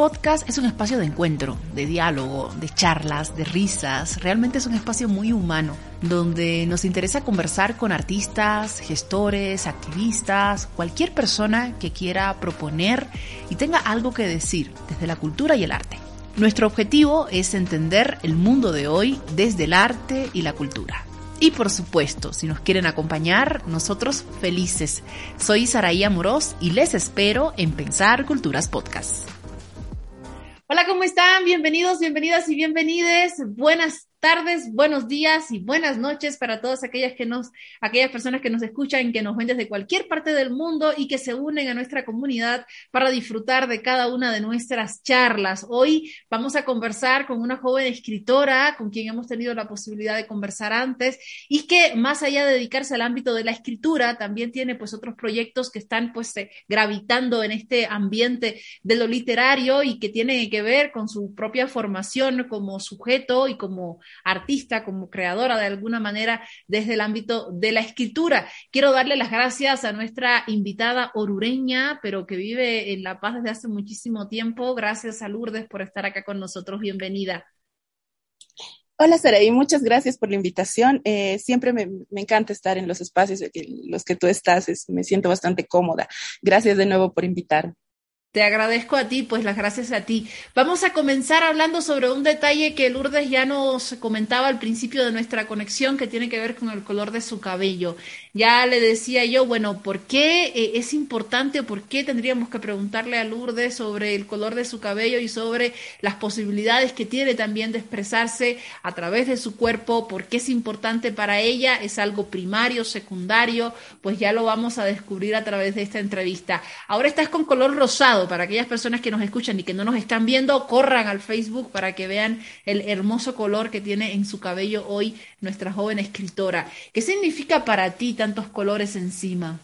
Podcast es un espacio de encuentro, de diálogo, de charlas, de risas. Realmente es un espacio muy humano, donde nos interesa conversar con artistas, gestores, activistas, cualquier persona que quiera proponer y tenga algo que decir desde la cultura y el arte. Nuestro objetivo es entender el mundo de hoy desde el arte y la cultura. Y por supuesto, si nos quieren acompañar, nosotros felices. Soy Saraí Amorós y les espero en Pensar Culturas Podcast. Hola, ¿cómo están? Bienvenidos, bienvenidas y bienvenides. Buenas tardes, buenos días y buenas noches para todas aquellas que nos, aquellas personas que nos escuchan, que nos ven desde cualquier parte del mundo y que se unen a nuestra comunidad para disfrutar de cada una de nuestras charlas. Hoy vamos a conversar con una joven escritora con quien hemos tenido la posibilidad de conversar antes y que más allá de dedicarse al ámbito de la escritura, también tiene pues otros proyectos que están pues eh, gravitando en este ambiente de lo literario y que tiene que ver con su propia formación como sujeto y como artista, como creadora de alguna manera desde el ámbito de la escritura. Quiero darle las gracias a nuestra invitada orureña, pero que vive en La Paz desde hace muchísimo tiempo. Gracias a Lourdes por estar acá con nosotros. Bienvenida. Hola Saraí, muchas gracias por la invitación. Eh, siempre me, encanta estar en los espacios en los que tú estás, es, me siento bastante cómoda. Gracias de nuevo por invitarme. Te agradezco a ti, pues las gracias a ti. Vamos a comenzar hablando sobre un detalle que Lourdes ya nos comentaba al principio de nuestra conexión que tiene que ver con el color de su cabello. Ya le decía yo, bueno, ¿por qué eh, es importante o por qué tendríamos que preguntarle a Lourdes sobre el color de su cabello y sobre las posibilidades que tiene también de expresarse a través de su cuerpo? ¿Por qué es importante para ella? ¿Es algo primario, secundario? Pues ya lo vamos a descubrir a través de esta entrevista. Ahora estás con color rosado para aquellas personas que nos escuchan y que no nos están viendo, corran al Facebook para que vean el hermoso color que tiene en su cabello hoy nuestra joven escritora. ¿Qué significa para ti tantos colores encima?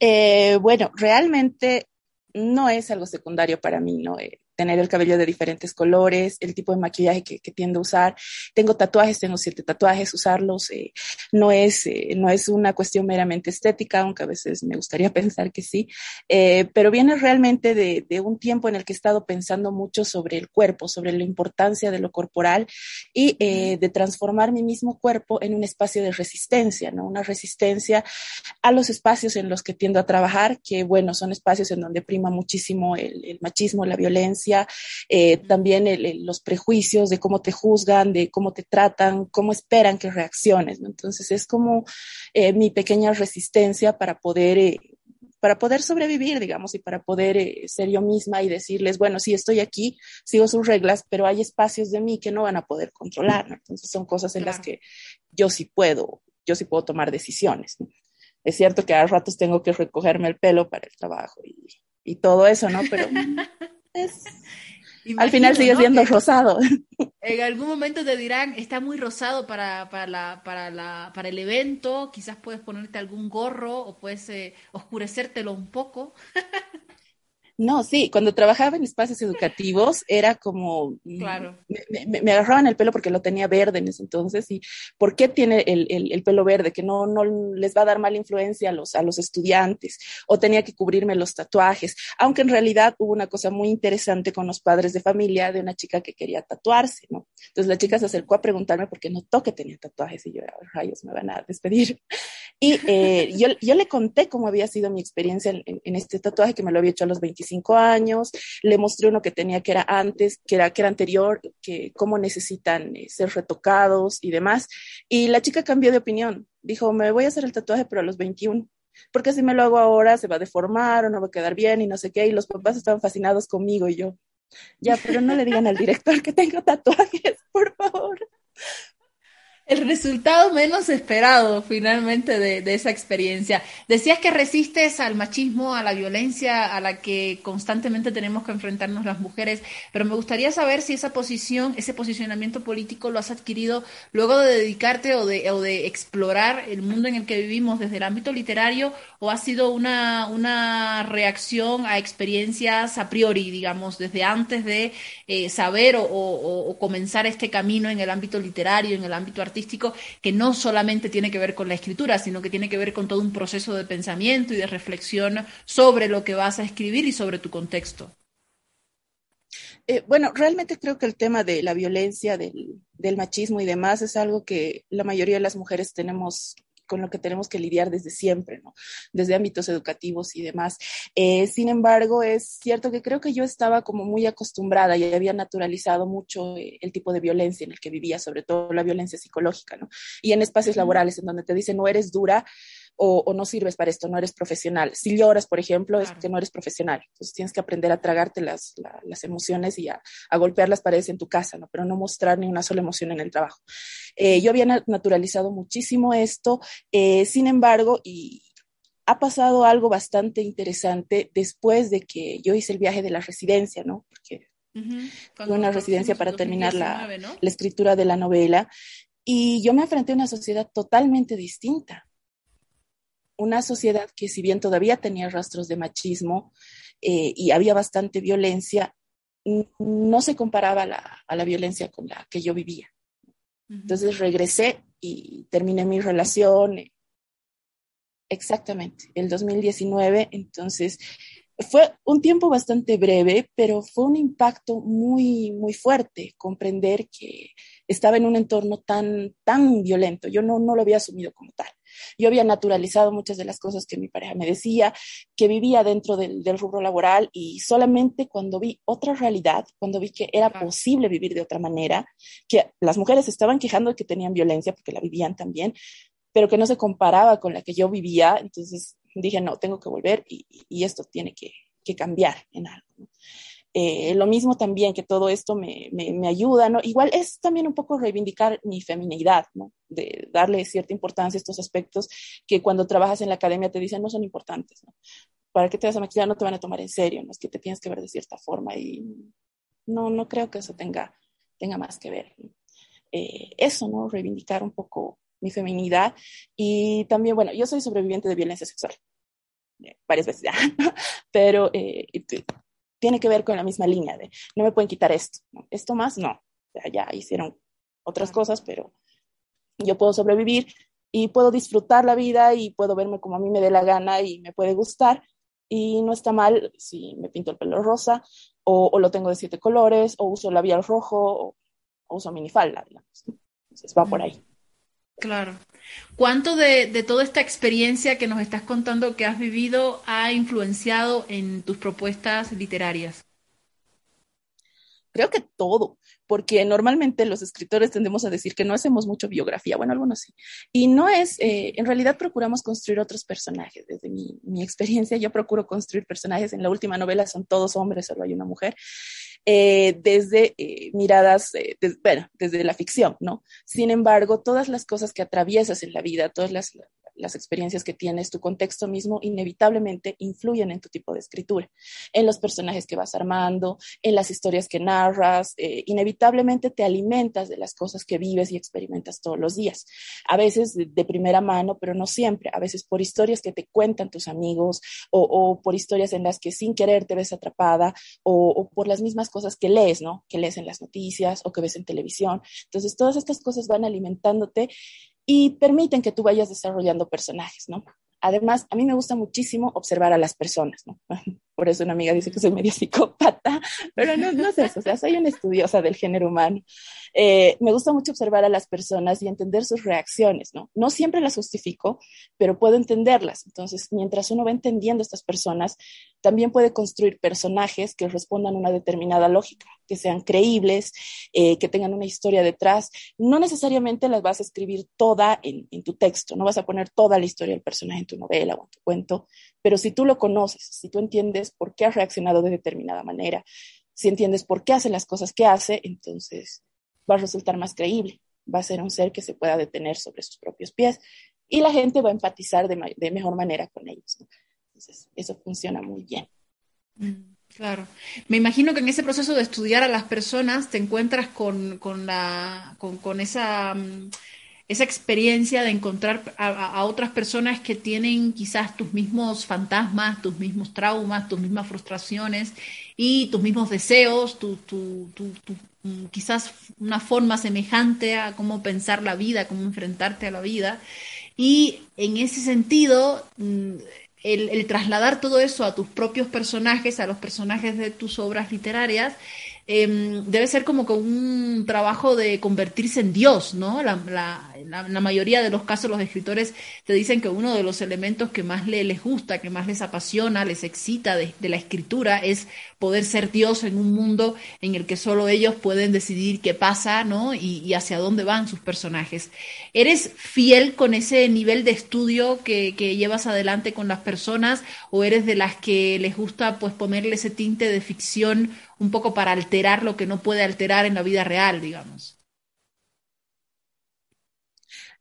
Eh, bueno, realmente no es algo secundario para mí, ¿no? Eh, tener el cabello de diferentes colores, el tipo de maquillaje que, que tiendo a usar. Tengo tatuajes, tengo siete tatuajes, usarlos eh, no, es, eh, no es una cuestión meramente estética, aunque a veces me gustaría pensar que sí, eh, pero viene realmente de, de, un tiempo en el que he estado pensando mucho sobre el cuerpo, sobre la importancia de lo corporal y eh, de transformar mi mismo cuerpo en un espacio de resistencia, ¿no? Una resistencia a los espacios en los que tiendo a trabajar, que bueno, son espacios en donde prima muchísimo el, el machismo, la violencia, eh, también el, el, los prejuicios de cómo te juzgan, de cómo te tratan, cómo esperan que reacciones. ¿no? Entonces es como eh, mi pequeña resistencia para poder... Eh, para poder sobrevivir, digamos, y para poder eh, ser yo misma y decirles, bueno, sí, estoy aquí, sigo sus reglas, pero hay espacios de mí que no van a poder controlar, ¿no? Entonces son cosas en claro. las que yo sí puedo, yo sí puedo tomar decisiones. ¿no? Es cierto que a ratos tengo que recogerme el pelo para el trabajo y, y todo eso, ¿no? Pero es, Imagino, al final sigue siendo ¿no? rosado. En algún momento te dirán, está muy rosado para, para, la, para, la, para el evento, quizás puedes ponerte algún gorro o puedes eh, oscurecértelo un poco. No, sí, cuando trabajaba en espacios educativos era como, claro. me, me, me, agarraban el pelo porque lo tenía verde en ese entonces y ¿por qué tiene el, el, el, pelo verde? Que no, no les va a dar mala influencia a los, a los estudiantes o tenía que cubrirme los tatuajes, aunque en realidad hubo una cosa muy interesante con los padres de familia de una chica que quería tatuarse, ¿no? Entonces la chica se acercó a preguntarme por qué notó que tenía tatuajes y yo, rayos, me van a despedir. Y eh, yo, yo le conté cómo había sido mi experiencia en, en, en este tatuaje que me lo había hecho a los 25 años, le mostré uno que tenía que era antes, que era, que era anterior, que cómo necesitan eh, ser retocados y demás. Y la chica cambió de opinión, dijo, me voy a hacer el tatuaje pero a los 21 porque si me lo hago ahora se va a deformar o no va a quedar bien y no sé qué, y los papás estaban fascinados conmigo y yo, Ya, pero no le digan al director que tengo tatuajes, por favor el resultado menos esperado finalmente de, esa experiencia. Decías que resistes al machismo, a la violencia a la que constantemente tenemos que enfrentarnos las mujeres, pero me gustaría saber si esa posición, ese posicionamiento político lo has adquirido luego de dedicarte o de, o de explorar el mundo en el que vivimos desde el ámbito literario o ha sido una, una reacción a experiencias a priori, digamos, desde antes de eh, saber o, o comenzar este camino en el ámbito literario, en el ámbito artístico que no solamente tiene que ver con la escritura, sino que tiene que ver con todo un proceso de pensamiento y de reflexión sobre lo que vas a escribir y sobre tu contexto. Eh, bueno, realmente creo que el tema de la violencia, del, del, machismo y demás es algo que la mayoría de las mujeres tenemos con lo que tenemos que lidiar desde siempre, ¿no? Desde ámbitos educativos y demás. Eh, sin embargo, es cierto que creo que yo estaba como muy acostumbrada y había naturalizado mucho eh, el tipo de violencia en el que vivía, sobre todo la violencia psicológica, ¿no? Y en espacios laborales en donde te dicen no eres dura, o, no sirves para esto, no eres profesional. Si lloras, por ejemplo, es que no eres profesional. Entonces tienes que aprender a tragarte las, las emociones y a, a, golpear las paredes en tu casa, ¿no? pero no mostrar ni una sola emoción en el trabajo. Eh, yo había naturalizado muchísimo esto, eh, sin embargo, y ha pasado algo bastante interesante después de que yo hice el viaje de la residencia, ¿no? Porque fue una residencia para terminar la, la escritura de la novela. Y yo me enfrenté a una sociedad totalmente distinta una sociedad que si bien todavía tenía rastros de machismo eh, y había bastante violencia, no se comparaba a la violencia con la que yo vivía. Entonces regresé y terminé mi relación. Exactamente, el 2019. Entonces fue un tiempo bastante breve, pero fue un impacto muy, muy fuerte comprender que estaba en un entorno tan, tan violento. Yo no, no lo había asumido como tal. Yo había naturalizado muchas de las cosas que mi pareja me decía, que vivía dentro del, rubro laboral y solamente cuando vi otra realidad, cuando vi que era posible vivir de otra manera, que las mujeres estaban quejando de que tenían violencia porque la vivían también, pero que no se comparaba con la que yo vivía, entonces dije, no, tengo que volver y, esto tiene que, cambiar en algo. Eh, lo mismo también que todo esto me, me, ayuda, ¿no? Igual es también un poco reivindicar mi feminidad, ¿no? De darle cierta importancia a estos aspectos que cuando trabajas en la academia te dicen no son importantes, ¿no? ¿Para qué te vas a maquillar? No te van a tomar en serio, ¿no? Es que te tienes que ver de cierta forma y no, no creo que eso tenga, tenga más que ver. Eh, eso, ¿no? Reivindicar un poco mi feminidad y también, bueno, yo soy sobreviviente de violencia sexual eh, varias veces ya, pero eh, tiene que ver con la misma línea de no me pueden quitar esto, esto más no, ya hicieron otras cosas, pero yo puedo sobrevivir y puedo disfrutar la vida y puedo verme como a mí me dé la gana y me puede gustar y no está mal si me pinto el pelo rosa o, lo tengo de siete colores o uso labial rojo o, o uso minifalda, digamos. Entonces va por ahí. Claro. ¿Cuánto de, toda esta experiencia que nos estás contando que has vivido ha influenciado en tus propuestas literarias? Creo que todo, porque normalmente los escritores tendemos a decir que no hacemos mucho biografía, bueno, algunos sí. Y no es, eh, en realidad procuramos construir otros personajes. Desde mi, mi, experiencia, yo procuro construir personajes. En la última novela son todos hombres, solo hay una mujer. Eh, desde eh, miradas, eh, bueno, desde la ficción, ¿no? Sin embargo, todas las cosas que atraviesas en la vida, todas las, las experiencias que tienes, tu contexto mismo, inevitablemente influyen en tu tipo de escritura, en los personajes que vas armando, en las historias que narras, eh, inevitablemente te alimentas de las cosas que vives y experimentas todos los días. A veces de, primera mano, pero no siempre, a veces por historias que te cuentan tus amigos o, por historias en las que sin querer te ves atrapada o, o por las mismas cosas que lees, ¿no? Que lees en las noticias o que ves en televisión. Entonces, todas estas cosas van alimentándote y permiten que tú vayas desarrollando personajes, ¿no? Además, a mí me gusta muchísimo observar a las personas, ¿no? Por eso una amiga dice que soy medio psicópata, pero no, no es o sea, soy una estudiosa del género humano. Eh, me gusta mucho observar a las personas y entender sus reacciones, ¿no? No siempre las justifico, pero puedo entenderlas. Entonces, mientras uno va entendiendo a estas personas, también puede construir personajes que respondan a una determinada lógica, que sean creíbles, eh, que tengan una historia detrás. No necesariamente las vas a escribir toda en, en tu texto, no vas a poner toda la historia del personaje en tu novela o en tu cuento, pero si tú lo conoces, si tú entiendes por qué ha reaccionado de determinada manera, si entiendes por qué hace las cosas que hace, entonces va a resultar más creíble, va a ser un ser que se pueda detener sobre sus propios pies y la gente va a empatizar de, mejor manera con ellos. Entonces, eso funciona muy bien. Mm, claro. Me imagino que en ese proceso de estudiar a las personas te encuentras con, la, con, esa, mm, esa experiencia de encontrar a, otras personas que tienen quizás tus mismos fantasmas, tus mismos traumas, tus mismas frustraciones y tus mismos deseos, tu, mm, quizás una forma semejante a cómo pensar la vida, cómo enfrentarte a la vida. Y en ese sentido, mm, el, trasladar todo eso a tus propios personajes, a los personajes de tus obras literarias, Em, debe ser como que un trabajo de convertirse en Dios, ¿no? La, la, mayoría de los casos los escritores te dicen que uno de los elementos que más les gusta, que más les apasiona, les excita de, la escritura es poder ser Dios en un mundo en el que solo ellos pueden decidir qué pasa, ¿no? Y, hacia dónde van sus personajes. ¿Eres fiel con ese nivel de estudio que, que llevas adelante con las personas o eres de las que les gusta pues ponerle ese tinte de ficción un poco para alterar lo que no puede alterar en la vida real, digamos.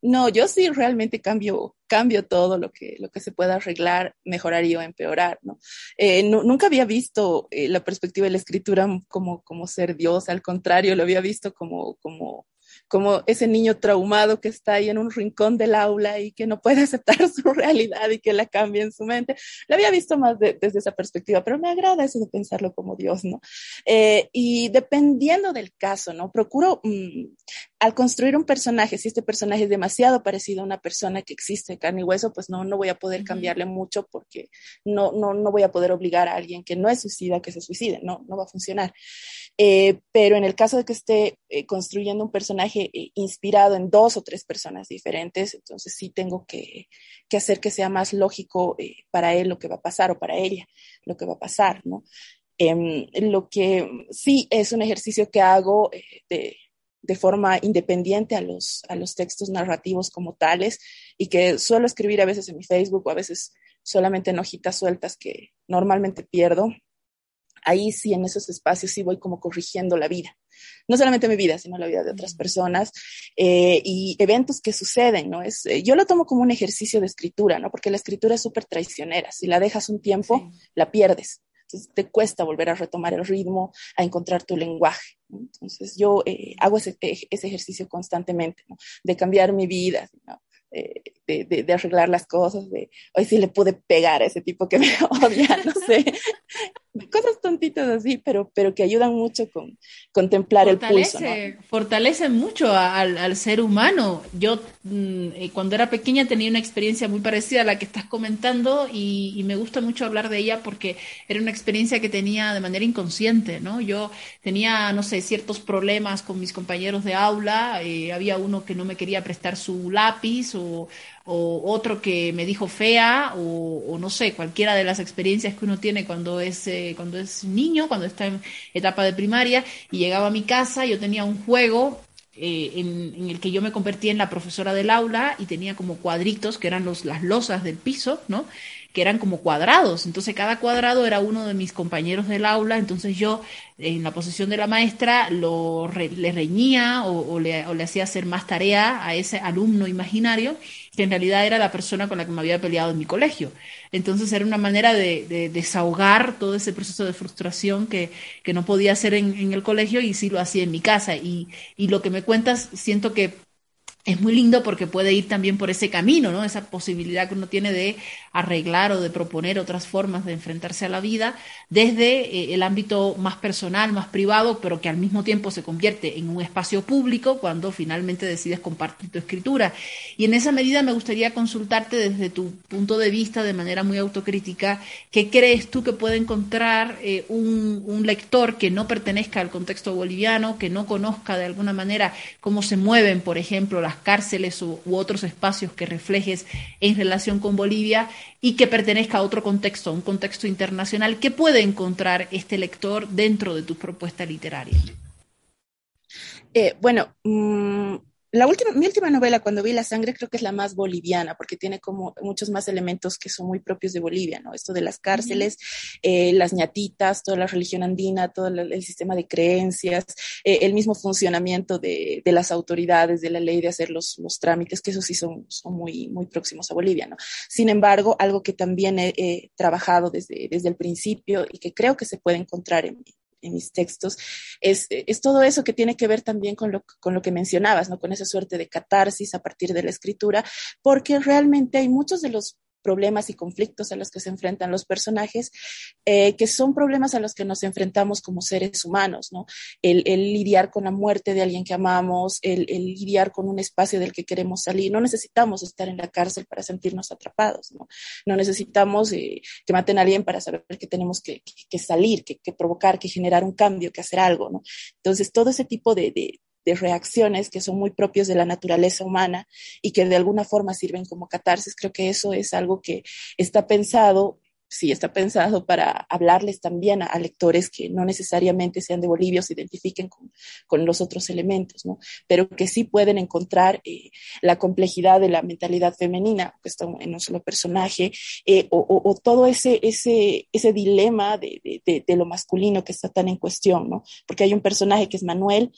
No, yo sí realmente cambio, cambio todo lo que, lo que se pueda arreglar, mejorar y o empeorar, ¿no? Eh, nunca había visto eh, la perspectiva de la escritura como, como ser Dios, al contrario, lo había visto como, como como ese niño traumado que está ahí en un rincón del aula y que no puede aceptar su realidad y que la cambia en su mente. Lo había visto más desde esa perspectiva, pero me agrada eso de pensarlo como Dios, ¿no? Eh, y dependiendo del caso, ¿no? Procuro, mm, al construir un personaje, si este personaje es demasiado parecido a una persona que existe carne y hueso, pues no, no voy a poder cambiarle mucho porque no, no, no voy a poder obligar a alguien que no es suicida que se suicide, no, no va a funcionar. Eh, pero en el caso de que esté eh, construyendo un personaje eh, inspirado en dos o tres personas diferentes, entonces sí tengo que, que hacer que sea más lógico para él lo que va a pasar o para ella lo que va a pasar, ¿no? Em, lo que sí es un ejercicio que hago de, de forma independiente a los, a los textos narrativos como tales y que suelo escribir a veces en mi Facebook o a veces solamente en hojitas sueltas que normalmente pierdo ahí sí, en esos espacios sí voy como corrigiendo la vida. No solamente mi vida, sino la vida de otras personas eh, y eventos que suceden, ¿no? Es, eh, yo lo tomo como un ejercicio de escritura, ¿no? Porque la escritura es súper traicionera. Si la dejas un tiempo, la pierdes. Te cuesta volver a retomar el ritmo, a encontrar tu lenguaje. Entonces yo eh, hago ese, ese, ejercicio constantemente, ¿no? De cambiar mi vida, ¿no? De, arreglar las cosas, de hoy sí le pude pegar a ese tipo que me odia, no sé, cosas tontitas así, pero, pero que ayudan mucho con contemplar el pulso. Fortalece mucho al, ser humano. Yo mm, eh, cuando era pequeña tenía una experiencia muy parecida a la que estás comentando y, y, me gusta mucho hablar de ella porque era una experiencia que tenía de manera inconsciente, ¿no? Yo tenía, no sé, ciertos problemas con mis compañeros de aula, eh, había uno que no me quería prestar su lápiz o o otro que me dijo fea, o, no sé, cualquiera de las experiencias que uno tiene cuando es, eh, cuando es niño, cuando está en etapa de primaria, y llegaba a mi casa, yo tenía un juego eh, en, en, el que yo me convertí en la profesora del aula y tenía como cuadritos que eran los, las losas del piso, ¿no? Que eran como cuadrados. Entonces cada cuadrado era uno de mis compañeros del aula. Entonces yo, en la posición de la maestra, lo le reñía o, le, o, le, hacía hacer más tarea a ese alumno imaginario, que en realidad era la persona con la que me había peleado en mi colegio. Entonces era una manera de, desahogar todo ese proceso de frustración que, que no podía hacer en, en, el colegio y sí lo hacía en mi casa. Y, y lo que me cuentas, siento que es muy lindo porque puede ir también por ese camino, ¿no? Esa posibilidad que uno tiene de arreglar o de proponer otras formas de enfrentarse a la vida desde eh, el ámbito más personal, más privado, pero que al mismo tiempo se convierte en un espacio público cuando finalmente decides compartir tu escritura. Y en esa medida me gustaría consultarte desde tu punto de vista, de manera muy autocrítica, ¿qué crees tú que puede encontrar eh, un, un lector que no pertenezca al contexto boliviano, que no conozca de alguna manera cómo se mueven, por ejemplo, las cárceles u, otros espacios que reflejes en relación con Bolivia y que pertenezca a otro contexto, a un contexto internacional, ¿qué puede encontrar este lector dentro de tu propuesta literaria? Eh, bueno, mm, la última, mi última novela, cuando vi La Sangre, creo que es la más boliviana, porque tiene como muchos más elementos que son muy propios de Bolivia, ¿no? Esto de las cárceles, eh, las ñatitas, toda la religión andina, todo el, sistema de creencias, eh, el mismo funcionamiento de, de, las autoridades, de la ley de hacer los, los trámites, que eso sí son, son muy, muy próximos a Bolivia, ¿no? Sin embargo, algo que también he, he trabajado desde, desde el principio y que creo que se puede encontrar en, en mis textos, es, es, todo eso que tiene que ver también con lo, con lo que mencionabas, ¿no? Con esa suerte de catarsis a partir de la escritura, porque realmente hay muchos de los problemas y conflictos a los que se enfrentan los personajes, eh, que son problemas a los que nos enfrentamos como seres humanos, ¿no? El, el lidiar con la muerte de alguien que amamos, el, el, lidiar con un espacio del que queremos salir. No necesitamos estar en la cárcel para sentirnos atrapados, ¿no? No necesitamos eh, que maten a alguien para saber que tenemos que, que, que salir, que, que, provocar, que generar un cambio, que hacer algo, ¿no? Entonces, todo ese tipo de, de de reacciones que son muy propios de la naturaleza humana y que de alguna forma sirven como catarsis. Creo que eso es algo que está pensado sí está pensado para hablarles también a, lectores que no necesariamente sean de Bolivia o se identifiquen con, con los otros elementos, ¿no? Pero que sí pueden encontrar eh, la complejidad de la mentalidad femenina, que está en un solo personaje, eh, o, o, todo ese, ese, ese dilema de, de, de, de, lo masculino que está tan en cuestión, ¿no? Porque hay un personaje que es Manuel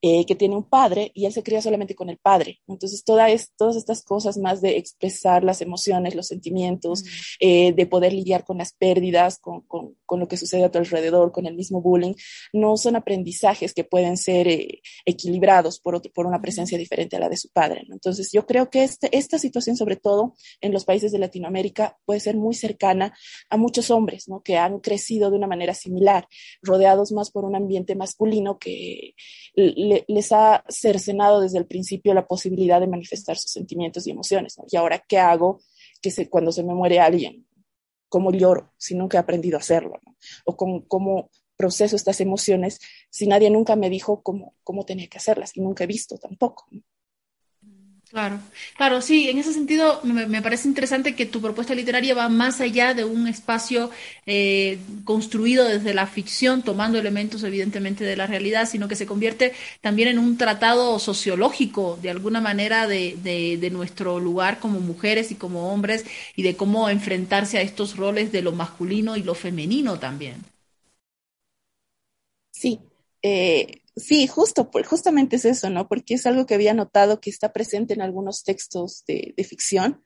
eh, que tiene un padre y él se cría solamente con el padre. Entonces, toda es, todas estas cosas más de expresar las emociones, los sentimientos, mm. eh, de poder lidiar con las pérdidas, con, con, con, lo que sucede a tu alrededor, con el mismo bullying, no son aprendizajes que pueden ser eh, equilibrados por, otro, por una presencia diferente a la de su padre. ¿no? Entonces, yo creo que este, esta situación, sobre todo en los países de Latinoamérica, puede ser muy cercana a muchos hombres ¿no? que han crecido de una manera similar, rodeados más por un ambiente masculino que le, les ha cercenado desde el principio la posibilidad de manifestar sus sentimientos y emociones. Y ahora, ¿qué hago que se, cuando se me muere alguien? ¿Cómo lloro si nunca he aprendido a hacerlo? O con, cómo proceso estas emociones si nadie nunca me dijo cómo, cómo tenía que hacerlas y nunca he visto tampoco. Claro, claro, sí, en ese sentido me, me, parece interesante que tu propuesta literaria va más allá de un espacio eh, construido desde la ficción, tomando elementos evidentemente de la realidad, sino que se convierte también en un tratado sociológico, de alguna manera, de, de, de nuestro lugar como mujeres y como hombres y de cómo enfrentarse a estos roles de lo masculino y lo femenino también. Sí, eh, sí, justo, justamente es eso, ¿no? Porque es algo que había notado que está presente en algunos textos de, ficción,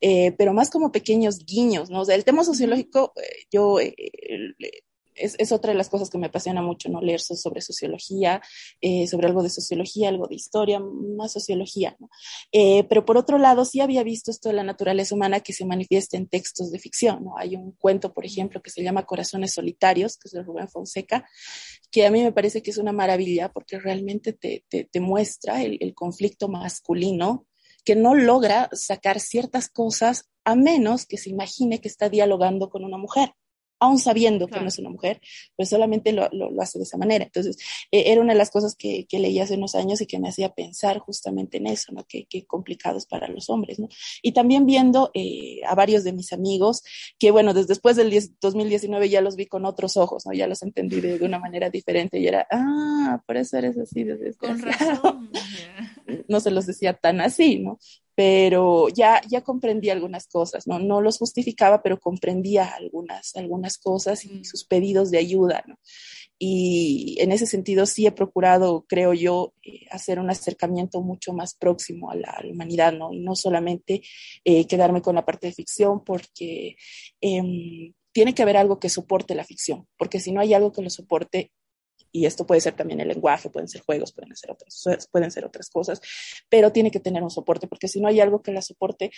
eh, pero más como pequeños guiños, ¿no? O sea, el tema sociológico, eh, yo eh, es, es, otra de las cosas que me apasiona mucho, ¿no? Leer sobre sociología, eh, sobre algo de sociología, algo de historia, más sociología. Eh, pero por otro lado, sí había visto esto de la naturaleza humana que se manifiesta en textos de ficción, ¿no? Hay un cuento, por ejemplo, que se llama Corazones Solitarios, que es de Rubén Fonseca, que a mí me parece que es una maravilla porque realmente te, te, te muestra el, el conflicto masculino que no logra sacar ciertas cosas a menos que se imagine que está dialogando con una mujer aún sabiendo claro. que no es una mujer, pero solamente lo, lo, lo hace de esa manera. Entonces, eh, era una de las cosas que, que, leí hace unos años y que me hacía pensar justamente en eso, ¿no? Qué, qué complicados para los hombres, ¿no? Y también viendo eh, a varios de mis amigos, que bueno, desde después del 10, 2019 ya los vi con otros ojos, ¿no? Ya los entendí de, de, una manera diferente y era, ah, por eso eres así de Con razón. no se los decía tan así, ¿no? Pero ya, ya comprendí algunas cosas, ¿no? No los justificaba, pero comprendía algunas, algunas cosas y sus pedidos de ayuda, ¿no? Y en ese sentido sí he procurado, creo yo, eh, hacer un acercamiento mucho más próximo a la, a la humanidad, ¿no? Y no solamente eh, quedarme con la parte de ficción, porque eh, tiene que haber algo que soporte la ficción, porque si no hay algo que lo soporte, y esto puede ser también el lenguaje, pueden ser juegos, pueden ser otras, pueden ser otras cosas, pero tiene que tener un soporte, porque si no hay algo que la soporte,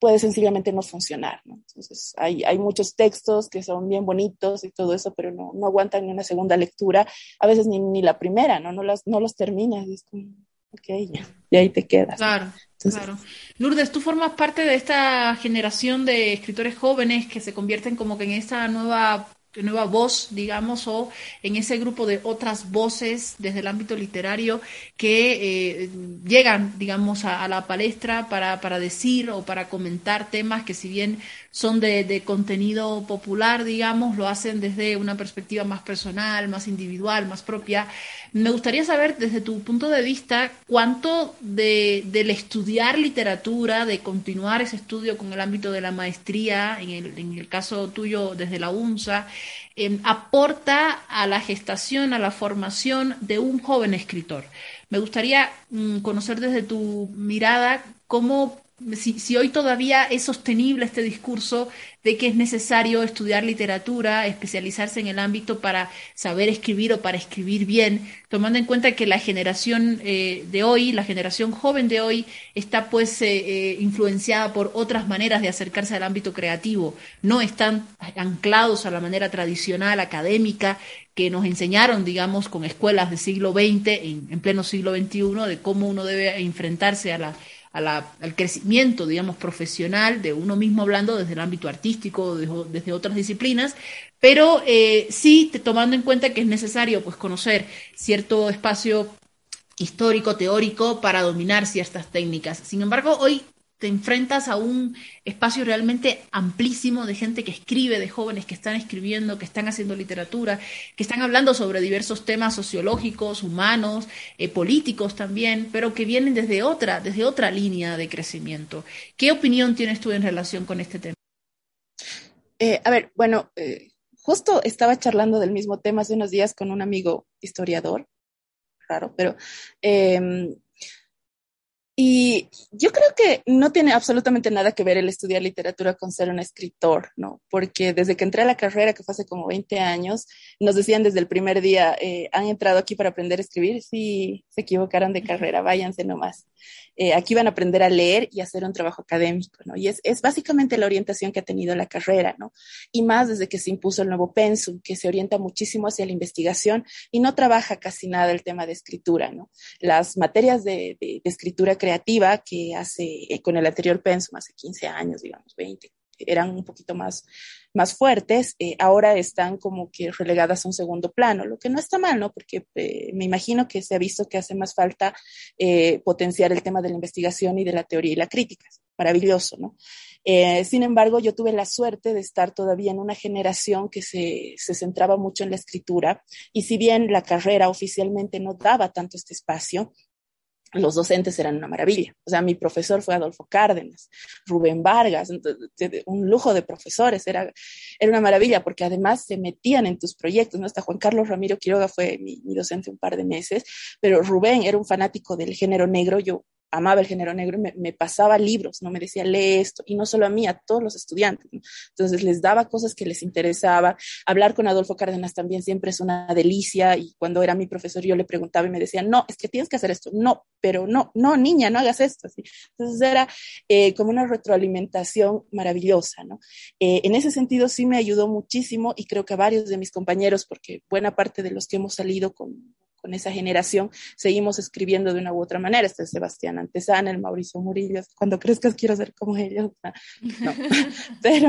puede sencillamente no funcionar, ¿no? Entonces, hay, hay muchos textos que son bien bonitos y todo eso, pero no, no aguantan ni una segunda lectura, a veces ni, ni la primera, ¿no? No, las, no los terminas, es como, ok, ya, y ahí te quedas. Claro. Entonces, claro. Lourdes, tú formas parte de esta generación de escritores jóvenes que se convierten como que en esta nueva nueva voz, digamos, o en ese grupo de otras voces desde el ámbito literario que eh, llegan, digamos, a, la palestra para, para, decir o para comentar temas que si bien son de, de, contenido popular, digamos, lo hacen desde una perspectiva más personal, más individual, más propia. Me gustaría saber desde tu punto de vista cuánto de, del estudiar literatura, de continuar ese estudio con el ámbito de la maestría, en el, en el caso tuyo desde la UNSA, em, aporta a la gestación, a la formación de un joven escritor. Me gustaría mm, conocer desde tu mirada cómo si, hoy todavía es sostenible este discurso de que es necesario estudiar literatura, especializarse en el ámbito para saber escribir o para escribir bien, tomando en cuenta que la generación eh, de hoy, la generación joven de hoy, está pues eh, eh, influenciada por otras maneras de acercarse al ámbito creativo, no están anclados a la manera tradicional, académica, que nos enseñaron, digamos, con escuelas del siglo XX, en, en pleno siglo XXI, de cómo uno debe enfrentarse a la al crecimiento, digamos, profesional de uno mismo hablando desde el ámbito artístico, desde, otras disciplinas, pero eh, sí tomando en cuenta que es necesario pues conocer cierto espacio histórico, teórico, para dominar ciertas técnicas. Sin embargo, hoy te enfrentas a un espacio realmente amplísimo de gente que escribe, de jóvenes que están escribiendo, que están haciendo literatura, que están hablando sobre diversos temas sociológicos, humanos, eh, políticos también, pero que vienen desde otra, desde otra línea de crecimiento. ¿Qué opinión tienes tú en relación con este tema? Eh, a ver, bueno, eh, justo estaba charlando del mismo tema hace unos días con un amigo historiador, raro, pero em, y yo creo que no tiene absolutamente nada que ver el estudiar literatura con ser un escritor, ¿no? Porque desde que entré a la carrera, que fue hace como 20 años, nos decían desde el primer día, eh, ¿han entrado aquí para aprender a escribir? Sí, se equivocaron de carrera, váyanse nomás. Eh, aquí van a aprender a leer y hacer un trabajo académico, ¿no? Y es, es, básicamente la orientación que ha tenido la carrera, ¿no? Y más desde que se impuso el nuevo pensum, que se orienta muchísimo hacia la investigación y no trabaja casi nada el tema de escritura, ¿no? Las materias de, de, de escritura creativa que hace eh, con el anterior pensum, hace 15 años, digamos, 20, eran un poquito más, más fuertes, eh, ahora están como que relegadas a un segundo plano, lo que no está mal, ¿no? Porque eh, me imagino que se ha visto que hace más falta eh, potenciar el tema de la investigación y de la teoría y la crítica. Maravilloso, ¿no? sin embargo, yo tuve la suerte de estar todavía en una generación que se, se centraba mucho en la escritura y si bien la carrera oficialmente no daba tanto este espacio, los docentes eran una maravilla. O sea, mi profesor fue Adolfo Cárdenas, Rubén Vargas, un lujo de profesores, era, era una maravilla porque además se metían en tus proyectos, ¿no? Hasta Juan Carlos Ramiro Quiroga fue mi, mi docente un par de meses, pero Rubén era un fanático del género negro, yo amaba el género negro me, pasaba libros, ¿no? Me decía, lee esto, y no solo a mí, a todos los estudiantes. Entonces les daba cosas que les interesaba. Hablar con Adolfo Cárdenas también siempre es una delicia, y cuando era mi profesor yo le preguntaba y me decía, no, es que tienes que hacer esto, no, pero no, no, niña, no hagas esto. Así. Entonces era eh, como una retroalimentación maravillosa, ¿no? Eh, en ese sentido sí me ayudó muchísimo y creo que a varios de mis compañeros, porque buena parte de los que hemos salido con con esa generación, seguimos escribiendo de una u otra manera. Este es Sebastián Antesana, el Mauricio Murillo, cuando crezcas quiero ser como ellos. No, pero,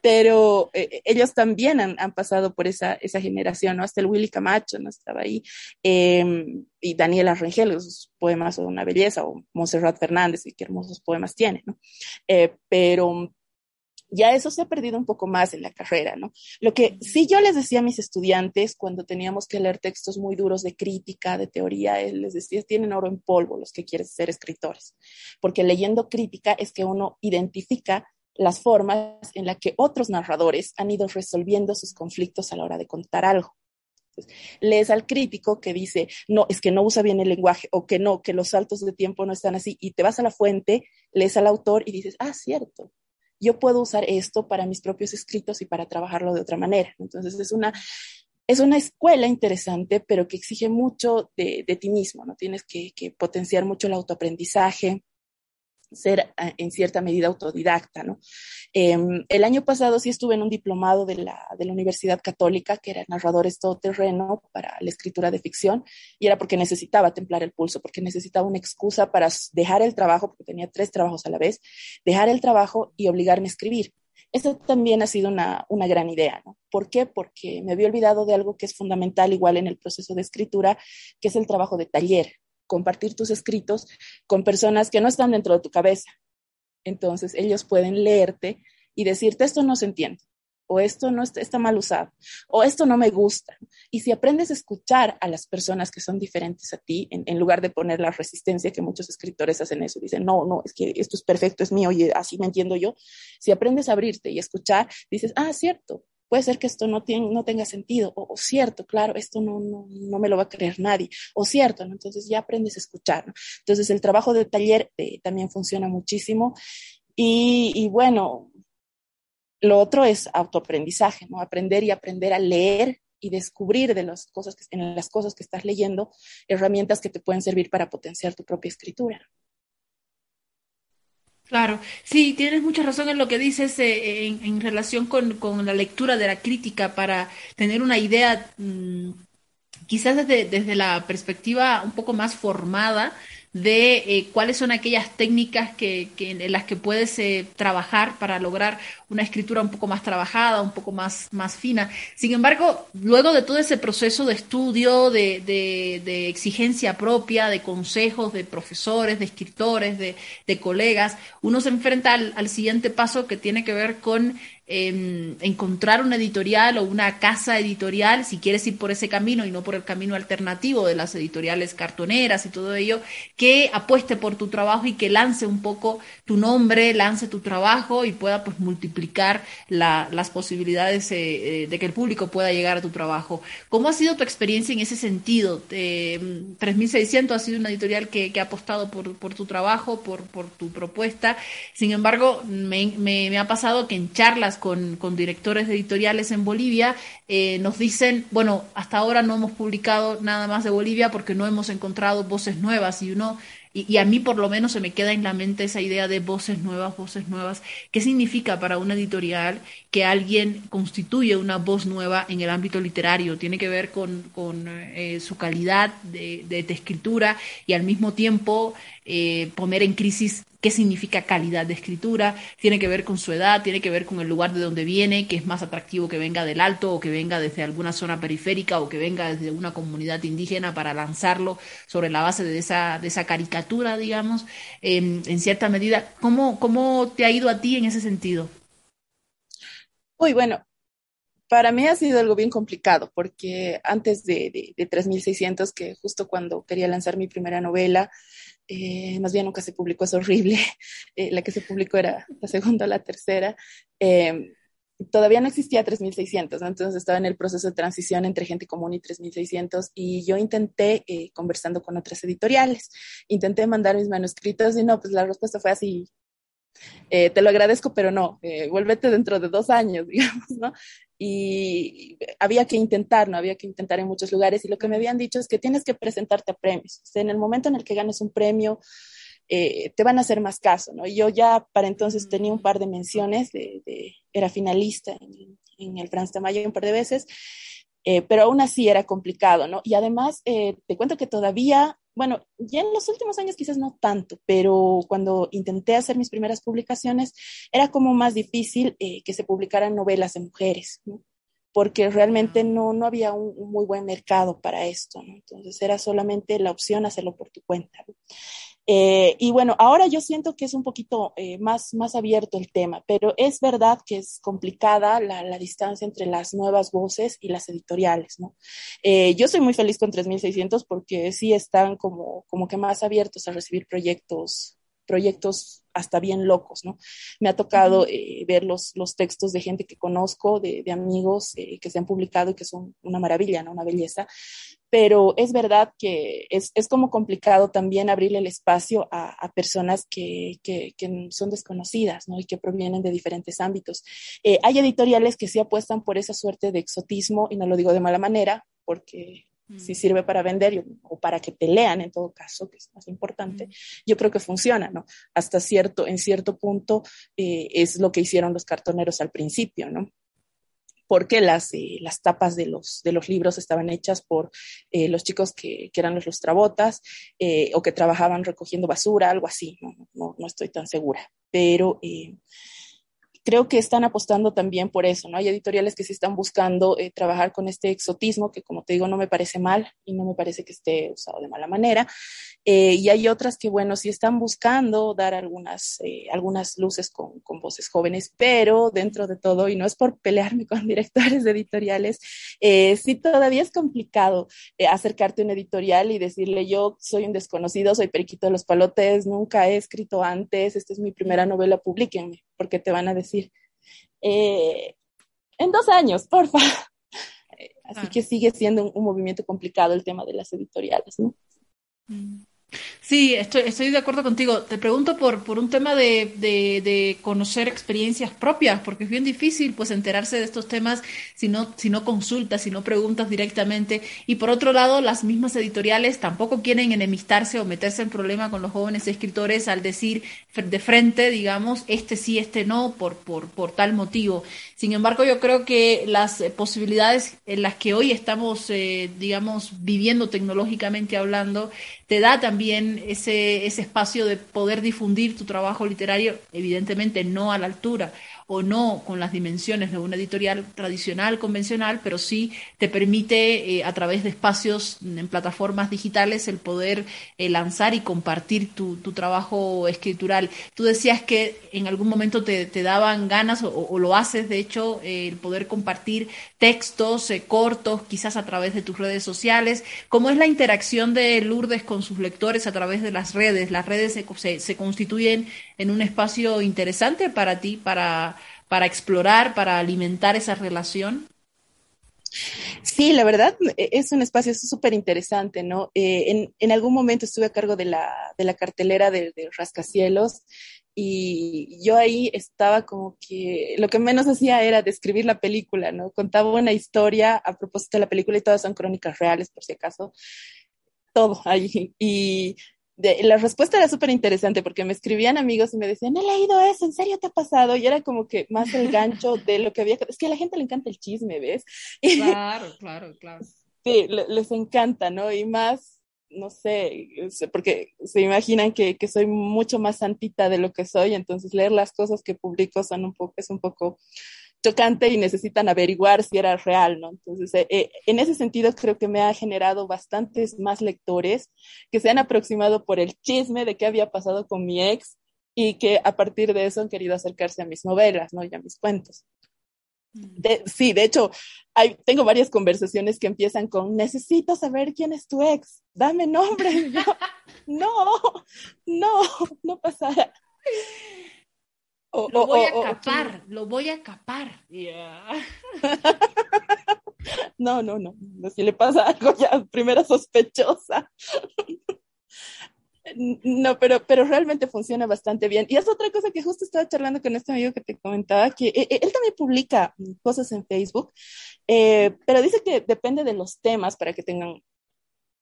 pero eh, ellos también han, han, pasado por esa, esa generación, ¿no? Hasta el Willy Camacho, ¿no? Estaba ahí. Eh, y Daniela Rangel, sus poemas son una belleza, o Montserrat Fernández, y qué hermosos poemas tiene, ¿no? Eh, pero ya eso se ha perdido un poco más en la carrera, ¿no? Lo que sí yo les decía a mis estudiantes cuando teníamos que leer textos muy duros de crítica, de teoría, eh, les decía, tienen oro en polvo los que quieren ser escritores, porque leyendo crítica es que uno identifica las formas en las que otros narradores han ido resolviendo sus conflictos a la hora de contar algo. lees al crítico que dice, no, es que no usa bien el lenguaje o que no, que los saltos de tiempo no están así, y te vas a la fuente, lees al autor y dices, ah, cierto, yo puedo usar esto para mis propios escritos y para trabajarlo de otra manera. Entonces es una, es una escuela interesante, pero que exige mucho de, ti mismo, ¿no? Tienes que, potenciar mucho el autoaprendizaje, ser eh, en cierta medida autodidacta, ¿no? Em, el año pasado sí estuve en un diplomado de la, de la Universidad Católica, que era narradores todoterreno para la escritura de ficción, y era porque necesitaba templar el pulso, porque necesitaba una excusa para dejar el trabajo, porque tenía tres trabajos a la vez, dejar el trabajo y obligarme a escribir. Esa también ha sido una, una, gran idea, ¿no? ¿Por qué? Porque me había olvidado de algo que es fundamental igual en el proceso de escritura, que es el trabajo de taller, compartir tus escritos con personas que no están dentro de tu cabeza. Entonces, ellos pueden leerte y decirte, esto no se entiende, o esto no está, está, mal usado, o esto no me gusta. Y si aprendes a escuchar a las personas que son diferentes a ti, en, lugar de poner la resistencia que muchos escritores hacen eso, dicen, no, no, es que esto es perfecto, es mío y así me entiendo yo, si aprendes a abrirte y escuchar, dices, ah, cierto, puede ser que esto no, tenga sentido, o, cierto, claro, esto no, me lo va a creer nadie, o cierto, ¿no? entonces ya aprendes a escuchar. Entonces el trabajo de taller eh, también funciona muchísimo. Y, bueno, lo otro es autoaprendizaje. Aprender y aprender a leer y descubrir de las cosas en las cosas que estás leyendo herramientas que te pueden servir para potenciar tu propia escritura. Claro, sí, tienes mucha razón en lo que dices eh, en, relación con, con, la lectura de la crítica para tener una idea, mmm, quizás desde, desde la perspectiva un poco más formada de eh, cuáles son aquellas técnicas que, que, en las que puedes eh, trabajar para lograr una escritura un poco más trabajada, un poco más, más fina. Sin embargo, luego de todo ese proceso de estudio, de, de, de exigencia propia, de consejos de profesores, de escritores, de, de colegas, uno se enfrenta al, al siguiente paso que tiene que ver con eh, encontrar una editorial o una casa editorial, si quieres ir por ese camino y no por el camino alternativo de las editoriales cartoneras y todo ello, que apueste por tu trabajo y que lance un poco tu nombre, lance tu trabajo y pueda pues multiplicar la, las posibilidades eh, de que el público pueda llegar a tu trabajo. ¿Cómo ha sido tu experiencia en ese sentido? Eh, 3600 ha sido una editorial que, que ha apostado por, por, tu trabajo, por, por tu propuesta. Sin embargo, me, me ha pasado que en charlas con, con directores editoriales en Bolivia, eh, nos dicen, bueno, hasta ahora no hemos publicado nada más de Bolivia porque no hemos encontrado voces nuevas y uno y, y, a mí por lo menos se me queda en la mente esa idea de voces nuevas, voces nuevas. ¿Qué significa para una editorial que alguien constituye una voz nueva en el ámbito literario? Tiene que ver con, con eh, su calidad de, de, de, escritura y al mismo tiempo eh, poner en crisis qué significa calidad de escritura, tiene que ver con su edad, tiene que ver con el lugar de donde viene, que es más atractivo que venga del alto o que venga desde alguna zona periférica o que venga desde una comunidad indígena para lanzarlo sobre la base de esa, de esa caricatura, digamos, eh, en cierta medida. ¿Cómo, ¿Cómo te ha ido a ti en ese sentido? Uy, bueno, para mí ha sido algo bien complicado porque antes de, de, de 3600, que justo cuando quería lanzar mi primera novela, eh, más bien nunca se publicó, es horrible. Eh, la que se publicó era la segunda o la tercera. Eh, todavía no existía 3600, ¿no? entonces estaba en el proceso de transición entre gente común y 3600 y yo intenté, eh, conversando con otras editoriales, intenté mandar mis manuscritos y no, pues la respuesta fue así, eh, te lo agradezco, pero no, eh, vuélvete dentro de dos años, digamos, ¿no? Y había que intentar, ¿no? Había que intentar en muchos lugares y lo que me habían dicho es que tienes que presentarte a premios. En el momento en el que ganes un premio, eh, te van a hacer más caso, ¿no? Yo ya para entonces tenía un par de menciones, de, de era finalista en, en el Franz Tamayo un par de veces, eh, pero aún así era complicado, ¿no? Y además, eh, te cuento que todavía bueno, ya en los últimos años quizás no tanto, pero cuando intenté hacer mis primeras publicaciones era como más difícil eh, que se publicaran novelas de mujeres, ¿no? porque realmente no, no había un, un, muy buen mercado para esto, ¿no? entonces era solamente la opción hacerlo por tu cuenta. ¿no? Eh, y bueno, ahora yo siento que es un poquito eh, más, más abierto el tema, pero es verdad que es complicada la, la distancia entre las nuevas voces y las editoriales, ¿no? Eh, yo soy muy feliz con 3600 porque sí están como, como que más abiertos a recibir proyectos, proyectos hasta bien locos, ¿no? Me ha tocado eh, ver los, los textos de gente que conozco, de, de amigos eh, que se han publicado y que son una maravilla, ¿no? Una belleza. Pero es verdad que es, es como complicado también abrirle el espacio a, a personas que, que, que, son desconocidas, ¿no? Y que provienen de diferentes ámbitos. Eh, hay editoriales que sí apuestan por esa suerte de exotismo, y no lo digo de mala manera, porque si sirve para vender o para que te lean en todo caso, que es más importante, yo creo que funciona, ¿no? Hasta cierto, en cierto punto eh, es lo que hicieron los cartoneros al principio, ¿no? Porque las, eh, las tapas de los, de los libros estaban hechas por eh, los chicos que, que, eran los lustrabotas eh, o que trabajaban recogiendo basura, algo así, no, no, no estoy tan segura. Pero creo que están apostando también por eso, ¿no? Hay editoriales que sí están buscando eh, trabajar con este exotismo, que como te digo, no me parece mal y no me parece que esté usado de mala manera. Eh, y hay otras que, bueno, sí están buscando dar algunas, eh, algunas luces con, con, voces jóvenes, pero dentro de todo, y no es por pelearme con directores editoriales, sí todavía es complicado acercarte a un editorial y decirle, yo soy un desconocido, soy Periquito de los Palotes, nunca he escrito antes, esta es mi primera novela, publíquenme, porque te van a decir, eh, en dos años, porfa. Así que sigue siendo un, un, movimiento complicado el tema de las editoriales, ¿no? Mm. Sí, estoy, estoy de acuerdo contigo. Te pregunto por, por un tema de, de, conocer experiencias propias, porque es bien difícil pues enterarse de estos temas si no, si no consultas, si no preguntas directamente. Y por otro lado, las mismas editoriales tampoco quieren enemistarse o meterse en problema con los jóvenes escritores al decir de frente, digamos, este sí, este no, por, por, por tal motivo. Sin embargo, yo creo que las posibilidades en las que hoy estamos, eh, digamos, viviendo tecnológicamente hablando, te da también ese, ese espacio de poder difundir tu trabajo literario, evidentemente no a la altura o no con las dimensiones de una editorial tradicional, convencional, pero sí te permite eh, a través de espacios en plataformas digitales el poder eh, lanzar y compartir tu, tu, trabajo escritural. Tú decías que en algún momento te, te daban ganas, o, o, lo haces de hecho, eh, el poder compartir textos cortos, quizás a través de tus redes sociales. ¿Cómo es la interacción de Lourdes con sus lectores a través de las redes? ¿Las redes se, se constituyen en un espacio interesante para ti, para para explorar, para alimentar esa relación? Sí, la verdad e, es un espacio súper interesante, ¿no? Eh, en, en, algún momento estuve a cargo de la, de la cartelera de, de, Rascacielos y yo ahí estaba como que lo que menos hacía era describir la película, ¿no? Contaba una historia a propósito de la película y todas son crónicas reales, por si acaso, todo ahí. Y de, la respuesta era súper interesante porque me escribían amigos y me decían, he leído eso, ¿en serio te ha pasado? Y era como que más el gancho de lo que había. Es que a la gente le encanta el chisme, ¿ves? Claro, claro, claro. Sí, les encanta, ¿no? Y más, no sé, porque se imaginan que, que soy mucho más santita de lo que soy, entonces leer las cosas que publico son un poco, es un poco chocante y necesitan averiguar si era real, ¿no? Entonces, eh, eh, en ese sentido, creo que me ha generado bastantes más lectores que se han aproximado por el chisme de qué había pasado con mi ex y que a partir de eso han querido acercarse a mis novelas, ¿no? Y a mis cuentos. De, sí, de hecho, hay, tengo varias conversaciones que empiezan con, necesito saber quién es tu ex, dame nombre. Yo, no, no, no pasará. Lo voy o, a capar, lo voy a capar. No, no, no, no, si le pasa algo ya, primera sospechosa. No, pero, pero realmente funciona bastante bien. Y es otra cosa que justo estaba charlando con este amigo que te comentaba, que eh, él también publica cosas en Facebook, eh, pero dice que depende de los temas para que tengan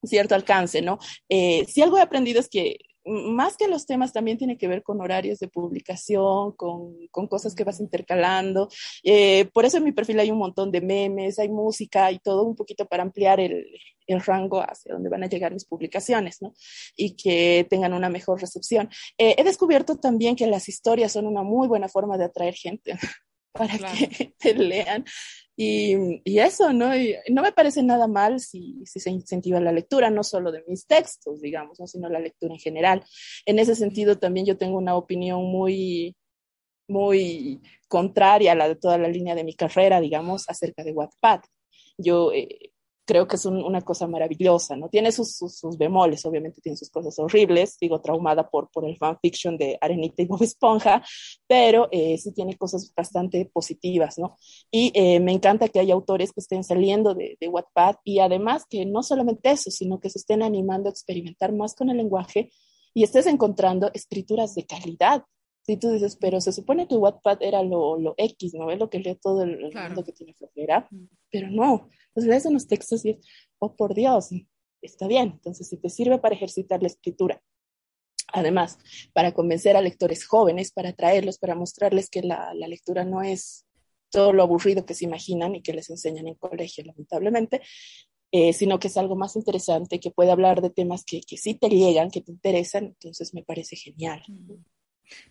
cierto alcance, ¿no? Eh, si algo he aprendido es que más que los temas también tiene que ver con horarios de publicación, con, con cosas que vas intercalando. Eh, por eso en mi perfil hay un montón de memes, hay música y todo un poquito para ampliar el, el rango hacia donde van a llegar mis publicaciones, ¿no? Y que tengan una mejor recepción. Eh, he descubierto también que las historias son una muy buena forma de atraer gente para claro. que te lean. Y, y, eso, ¿no? Y no me parece nada mal si, si, se incentiva la lectura, no solo de mis textos, digamos, ¿no? sino la lectura en general. En ese sentido, también yo tengo una opinión muy, muy contraria a la de toda la línea de mi carrera, digamos, acerca de Wattpad. Yo eh, creo que es un, una cosa maravillosa, ¿no? Tiene sus, sus, sus, bemoles, obviamente tiene sus cosas horribles, digo, traumada por, por el fanfiction de Arenita y Bob Esponja, pero eh, sí tiene cosas bastante positivas, ¿no? Y eh, me encanta que haya autores que estén saliendo de, de Wattpad y además que no solamente eso, sino que se estén animando a experimentar más con el lenguaje y estés encontrando escrituras de calidad, si tú dices, pero se supone que Wattpad era lo, lo X, ¿no? Es lo que lee todo el, claro. mundo que tiene flojera, pero no. Entonces lees en los textos y es, oh, por Dios, está bien. Entonces, si te sirve para ejercitar la escritura, además, para convencer a lectores jóvenes, para atraerlos, para mostrarles que la, la lectura no es todo lo aburrido que se imaginan y que les enseñan en colegio, lamentablemente, eh, sino que es algo más interesante, que puede hablar de temas que, que sí te llegan, que te interesan, entonces me parece genial.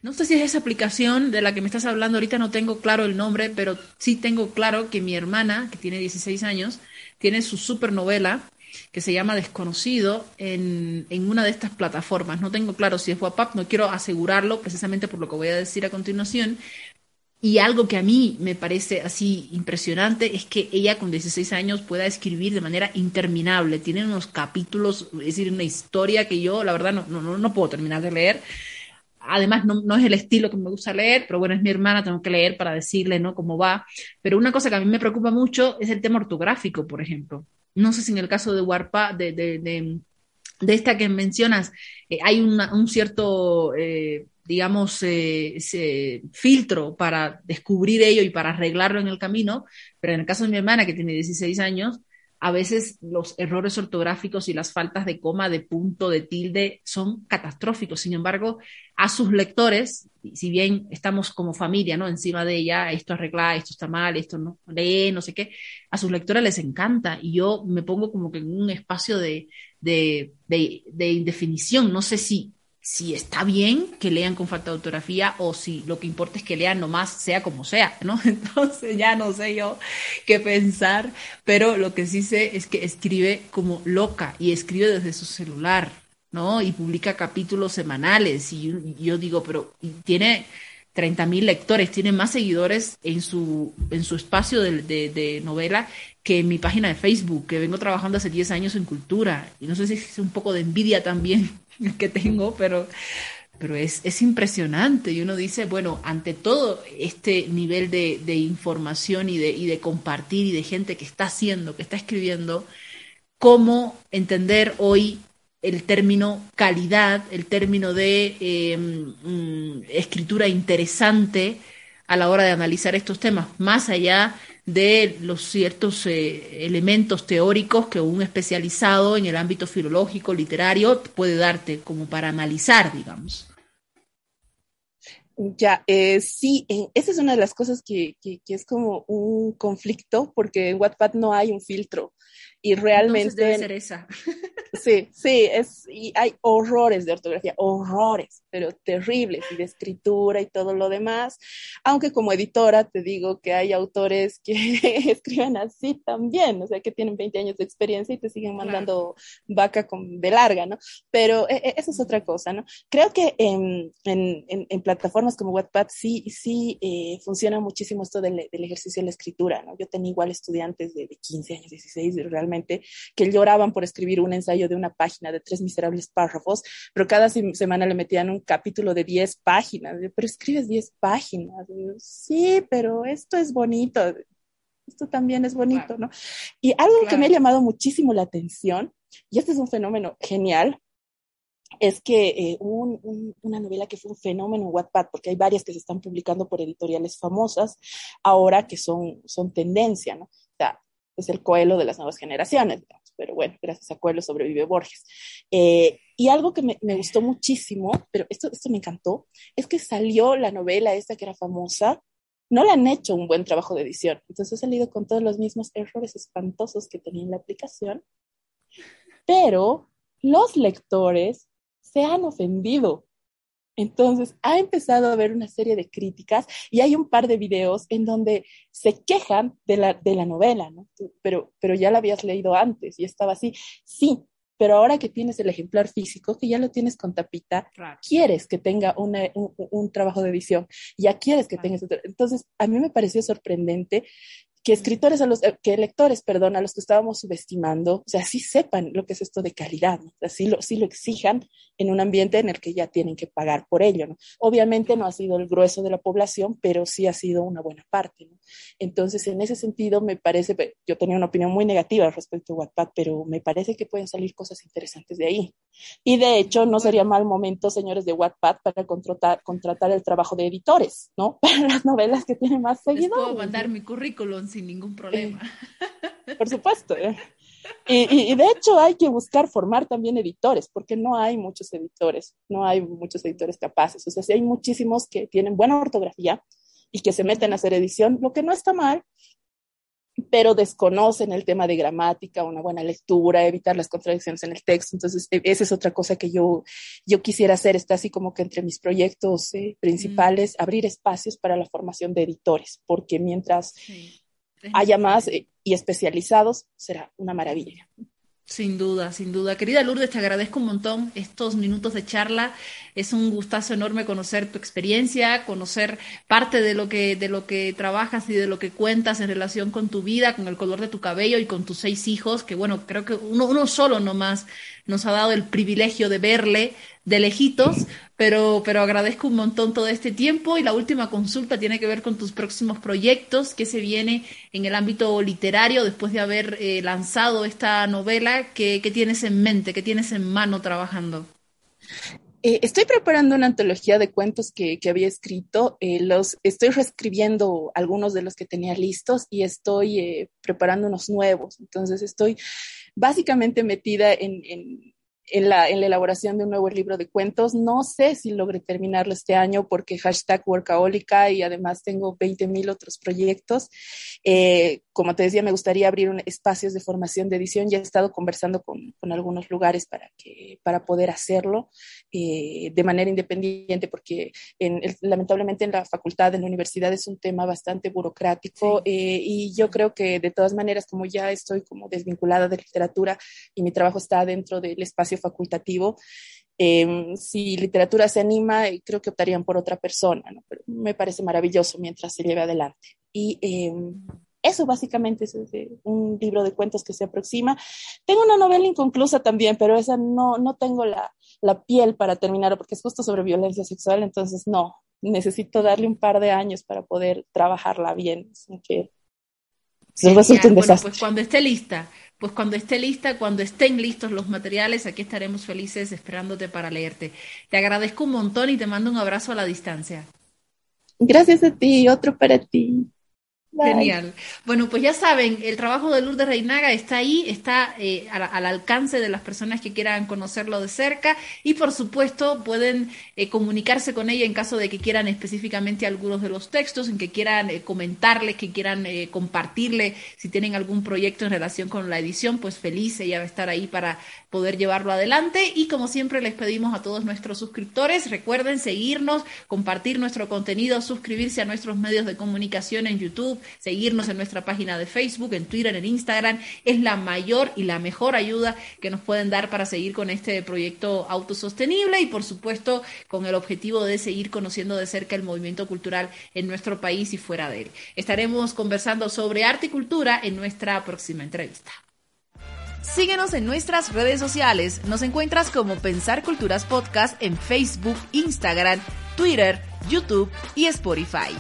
No sé si es esa aplicación de la que me estás hablando, ahorita no tengo claro el nombre, pero sí tengo claro que mi hermana, que tiene 16 años, tiene su supernovela que se llama Desconocido en, en, una de estas plataformas. No tengo claro si es WhatsApp, no quiero asegurarlo precisamente por lo que voy a decir a continuación. Y algo que a mí me parece así impresionante es que ella con 16 años pueda escribir de manera interminable. Tiene unos capítulos, es decir, una historia que yo, la verdad, no, no, no puedo terminar de leer además no, no, es el estilo que me gusta leer, pero bueno, es mi hermana, tengo que leer para decirle, ¿no? Cómo va. Pero una cosa que a mí me preocupa mucho es el tema ortográfico, por ejemplo. No sé si en el caso de Warpa, de, de, de, esta que mencionas, eh, hay un cierto, eh, digamos, eh, filtro para descubrir ello y para arreglarlo en el camino, pero en el caso de mi hermana, que tiene 16 años, a veces los errores ortográficos y las faltas de coma, de punto, de tilde son catastróficos. Sin embargo, a sus lectores, si bien estamos como familia, ¿no? Encima de ella, esto arregla, esto está mal, esto no lee, no sé qué, a sus lectores les encanta y yo me pongo como que en un espacio de, de, de, de indefinición. No sé si si está bien que lean con falta de ortografía o si lo que importa es que lean nomás sea como sea, ¿no? Entonces ya no sé yo qué pensar, pero lo que sí sé es que escribe como loca y escribe desde su celular, ¿no? Y publica capítulos semanales y yo, digo, pero tiene 30 mil lectores, tiene más seguidores en su, en su espacio de, de, novela que en mi página de Facebook, que vengo trabajando hace 10 años en cultura. Y no sé si es un poco de envidia también que tengo, pero, pero es, es impresionante. Y uno dice, bueno, ante todo este nivel de, de información y de, y de compartir y de gente que está haciendo, que está escribiendo, cómo entender hoy el término calidad, el término de em, mm, escritura interesante a la hora de analizar estos temas, más allá de los ciertos eh, elementos teóricos que un especializado en el ámbito filológico, literario, puede darte como para analizar, digamos. Ya, eh, sí, eh, esa es una de las cosas que, que, que, es como un conflicto, porque en Wattpad no hay un filtro y realmente... debe ser esa. Sí, sí, es, y hay horrores de ortografía, horrores, pero terribles, y de escritura y todo lo demás. Aunque como editora te digo que hay autores que escriben así también, o sea, que tienen 20 años de experiencia y te siguen mandando vaca con, de larga, ¿no? Pero e, e, eso es otra cosa, ¿no? Creo que en, en, en, plataformas como Wattpad sí, sí eh, funciona muchísimo esto del, del, ejercicio de la escritura, ¿no? Yo tenía igual estudiantes de, de 15 años, 16, realmente, que lloraban por escribir un ensayo de una página de tres miserables párrafos, pero cada semana le metían un capítulo de 10 páginas. Pero escribes 10 páginas. Sí, pero esto es bonito. Esto también es bonito, ¿no? Y algo que me ha llamado muchísimo la atención, y este es un fenómeno genial, es que eh, un, una novela que fue un fenómeno en Wattpad, porque hay varias que se están publicando por editoriales famosas ahora que son, son tendencia, ¿no? Es el coelo de las nuevas generaciones, digamos pero bueno, gracias a Coelho sobrevive Borges. Eh, y algo que me, me, gustó muchísimo, pero esto, esto me encantó, es que salió la novela esta que era famosa, no le han hecho un buen trabajo de edición, entonces ha salido con todos los mismos errores espantosos que tenía en la aplicación, pero los lectores se han ofendido entonces, ha empezado a haber una serie de críticas y hay un par de videos en donde se quejan de la, de la novela, ¿no? Pero, pero ya la habías leído antes y estaba así. Sí, pero ahora que tienes el ejemplar físico, que ya lo tienes con tapita, quieres que tenga una, un, un, trabajo de edición, ya quieres que tenga... Entonces, a mí me pareció sorprendente que escritores a los, eh, que lectores, perdón, a los que estábamos subestimando, o sea, sí sepan lo que es esto de calidad, ¿no? o sea, lo, sí lo exijan en un ambiente en el que ya tienen que pagar por ello, ¿no? Obviamente no ha sido el grueso de la población, pero sí ha sido una buena parte, ¿no? Entonces, en ese sentido, me parece, yo tenía una opinión muy negativa respecto a Wattpad, pero me parece que pueden salir cosas interesantes de ahí. Y de hecho, no sería mal momento, señores de Wattpad, para contratar, contratar el trabajo de editores, ¿no? Para las novelas que tienen más seguidores. Les puedo mandar mi currículum sin ningún problema. por supuesto. ¿eh? Y, y, de hecho hay que buscar formar también editores, porque no hay muchos editores, no hay muchos editores capaces. O sea, sí hay muchísimos que tienen buena ortografía y que se meten a hacer edición, lo que no está mal, pero desconocen el tema de gramática, una buena lectura, evitar las contradicciones en el texto. Entonces, e, esa es otra cosa que yo, yo quisiera hacer, está así como que entre mis proyectos eh, principales, mm. abrir espacios para la formación de editores, porque mientras haya más eh, y especializados, será una maravilla. Sin duda, sin duda. Querida Lourdes, te agradezco un montón estos minutos de charla. Es un gustazo enorme conocer tu experiencia, conocer parte de lo que de lo que trabajas y de lo que cuentas en relación con tu vida, con el color de tu cabello y con tus seis hijos, que bueno, creo que uno, uno solo nomás nos ha dado el privilegio de verle de lejitos, pero, pero agradezco un montón todo este tiempo y la última consulta tiene que ver con tus próximos proyectos, que se viene en el ámbito literario después de haber eh, lanzado esta novela, ¿qué, tienes en mente, qué tienes en mano trabajando? Eh, estoy preparando una antología de cuentos que, que había escrito. Eh, los estoy reescribiendo algunos de los que tenía listos y estoy preparando unos nuevos. Entonces estoy básicamente metida en, en la, en la, elaboración de un nuevo libro de cuentos. No sé si logré terminarlo este año porque hashtag workaholica y además tengo 20 mil otros proyectos. Eh, como te decía, me gustaría abrir un, espacios de formación de edición. Ya he estado conversando con, con algunos lugares para, que, para poder hacerlo eh, de manera independiente porque en, lamentablemente en la facultad, en la universidad es un tema bastante burocrático eh, y yo creo que de todas maneras, como ya estoy como desvinculada de literatura y mi trabajo está dentro del espacio facultativo. Em, si literatura se anima, eh, creo que optarían por otra persona, Pero me parece maravilloso mientras se lleve adelante. Y em, eso básicamente es un libro de cuentos que se aproxima. Tengo una novela inconclusa también, pero esa no, no tengo la, la piel para terminar porque es justo sobre violencia sexual, entonces no, necesito darle un par de años para poder trabajarla bien, sin que resulte un desastre. pues cuando esté lista, pues cuando esté lista, cuando estén listos los materiales, aquí estaremos felices esperándote para leerte. Te agradezco un montón y te mando un abrazo a la distancia. Gracias a ti, otro para ti. Genial. Bueno, pues ya saben, el trabajo de Lourdes Reinaga está ahí, está eh, al, alcance de las personas que quieran conocerlo de cerca y por supuesto pueden eh, comunicarse con ella en caso de que quieran específicamente algunos de los textos, en que quieran eh, comentarles, que quieran compartirle si tienen algún proyecto en relación con la edición, pues feliz, ella va a estar ahí para poder llevarlo adelante y como siempre les pedimos a todos nuestros suscriptores, recuerden seguirnos, compartir nuestro contenido, suscribirse a nuestros medios de comunicación en YouTube seguirnos en nuestra página de Facebook, en Twitter, en Instagram. Es la mayor y la mejor ayuda que nos pueden dar para seguir con este proyecto autosostenible y, por supuesto, con el objetivo de seguir conociendo de cerca el movimiento cultural en nuestro país y fuera de él. Estaremos conversando sobre arte y cultura en nuestra próxima entrevista. Síguenos en nuestras redes sociales. Nos encuentras como Pensar Culturas Podcast en Facebook, Instagram, Twitter, YouTube y Spotify.